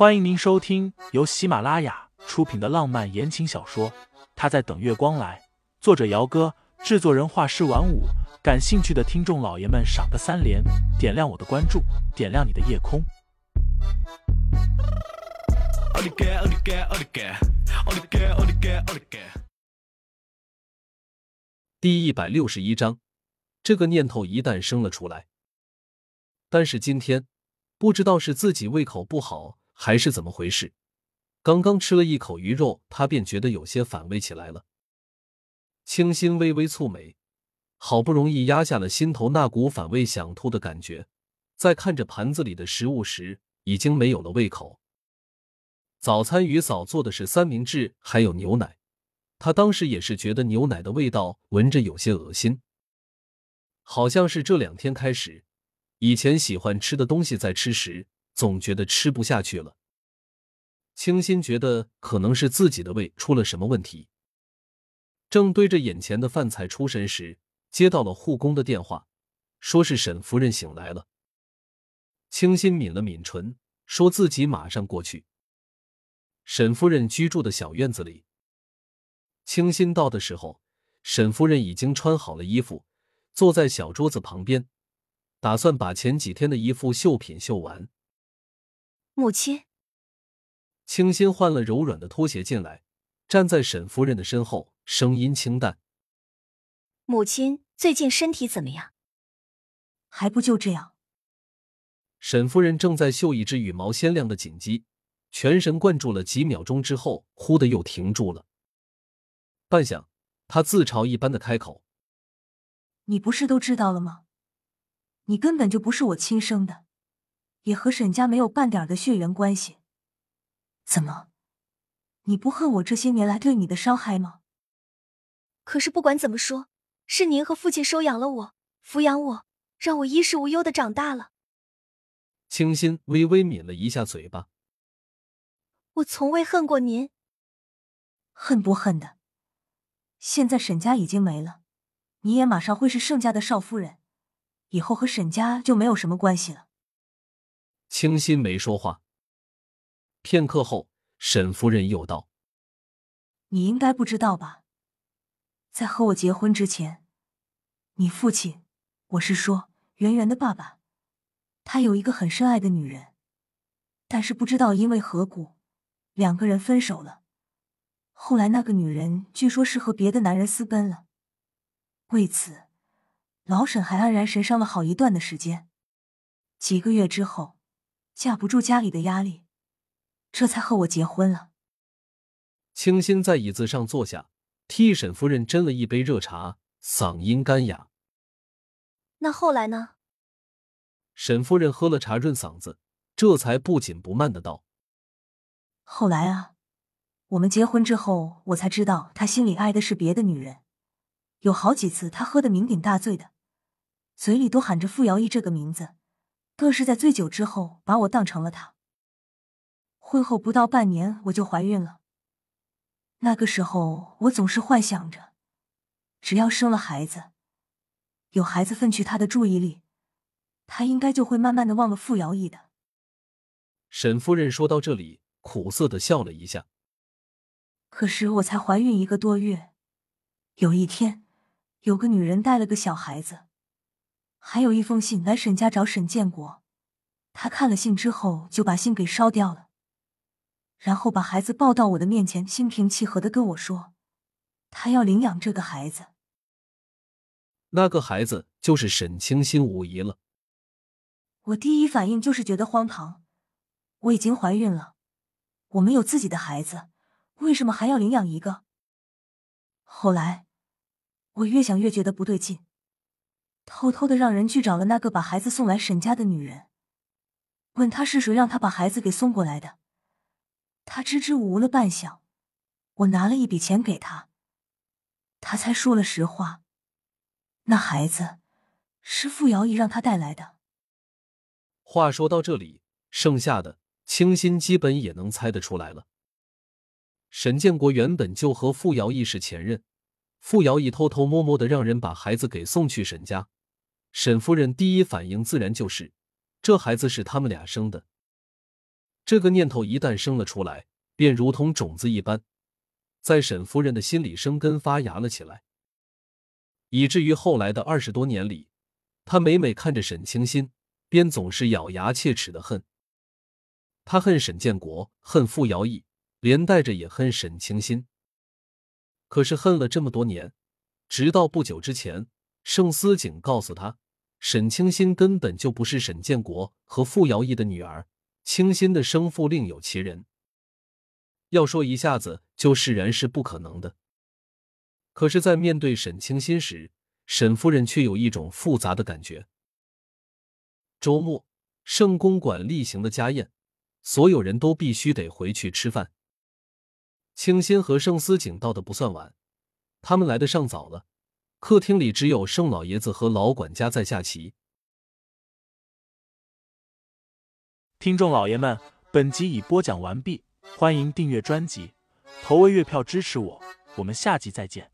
欢迎您收听由喜马拉雅出品的浪漫言情小说《他在等月光来》，作者：姚哥，制作人：画师晚舞。感兴趣的听众老爷们，赏个三连，点亮我的关注，点亮你的夜空。第一百六十一章，这个念头一旦生了出来，但是今天不知道是自己胃口不好。还是怎么回事？刚刚吃了一口鱼肉，他便觉得有些反胃起来了。清新微微蹙眉，好不容易压下了心头那股反胃想吐的感觉，在看着盘子里的食物时，已经没有了胃口。早餐鱼嫂做的是三明治，还有牛奶。他当时也是觉得牛奶的味道闻着有些恶心，好像是这两天开始，以前喜欢吃的东西在吃时。总觉得吃不下去了，清新觉得可能是自己的胃出了什么问题。正对着眼前的饭菜出神时，接到了护工的电话，说是沈夫人醒来了。清新抿了抿唇，说自己马上过去。沈夫人居住的小院子里，清新到的时候，沈夫人已经穿好了衣服，坐在小桌子旁边，打算把前几天的衣服绣品绣完。母亲，清新换了柔软的拖鞋进来，站在沈夫人的身后，声音清淡：“母亲最近身体怎么样？还不就这样。”沈夫人正在绣一只羽毛鲜亮的锦鸡，全神贯注了几秒钟之后，忽的又停住了。半晌，她自嘲一般的开口：“你不是都知道了吗？你根本就不是我亲生的。”也和沈家没有半点的血缘关系，怎么？你不恨我这些年来对你的伤害吗？可是不管怎么说，是您和父亲收养了我，抚养我，让我衣食无忧的长大了。清新微微抿了一下嘴巴，我从未恨过您。恨不恨的？现在沈家已经没了，你也马上会是盛家的少夫人，以后和沈家就没有什么关系了。清新没说话。片刻后，沈夫人又道：“你应该不知道吧？在和我结婚之前，你父亲，我是说圆圆的爸爸，他有一个很深爱的女人，但是不知道因为何故，两个人分手了。后来那个女人据说是和别的男人私奔了。为此，老沈还黯然神伤了好一段的时间。几个月之后。”架不住家里的压力，这才和我结婚了。清新在椅子上坐下，替沈夫人斟了一杯热茶，嗓音干哑。那后来呢？沈夫人喝了茶润嗓子，这才不紧不慢的道：“后来啊，我们结婚之后，我才知道他心里爱的是别的女人。有好几次他喝得酩酊大醉的，嘴里都喊着傅瑶意这个名字。”更是在醉酒之后把我当成了他。婚后不到半年我就怀孕了。那个时候我总是幻想着，只要生了孩子，有孩子分去他的注意力，他应该就会慢慢的忘了傅瑶意的。沈夫人说到这里，苦涩的笑了一下。可是我才怀孕一个多月，有一天，有个女人带了个小孩子。还有一封信来沈家找沈建国，他看了信之后就把信给烧掉了，然后把孩子抱到我的面前，心平气和的跟我说，他要领养这个孩子。那个孩子就是沈清心无疑了。我第一反应就是觉得荒唐，我已经怀孕了，我们有自己的孩子，为什么还要领养一个？后来，我越想越觉得不对劲。偷偷的让人去找了那个把孩子送来沈家的女人，问她是谁让她把孩子给送过来的。他支支吾吾了半晌，我拿了一笔钱给他，他才说了实话。那孩子是傅瑶仪让他带来的。话说到这里，剩下的清新基本也能猜得出来了。沈建国原本就和傅瑶仪是前任，傅瑶仪偷偷摸摸的让人把孩子给送去沈家。沈夫人第一反应自然就是，这孩子是他们俩生的。这个念头一旦生了出来，便如同种子一般，在沈夫人的心里生根发芽了起来，以至于后来的二十多年里，她每每看着沈清心，便总是咬牙切齿的恨。她恨沈建国，恨傅瑶义，连带着也恨沈清心。可是恨了这么多年，直到不久之前，盛思景告诉他，沈清心根本就不是沈建国和傅瑶义的女儿，清心的生父另有其人。要说一下子就释然是不可能的。可是，在面对沈清心时，沈夫人却有一种复杂的感觉。周末，盛公馆例行的家宴，所有人都必须得回去吃饭。清新和盛思景到的不算晚，他们来的尚早了。客厅里只有盛老爷子和老管家在下棋。听众老爷们，本集已播讲完毕，欢迎订阅专辑，投喂月票支持我，我们下集再见。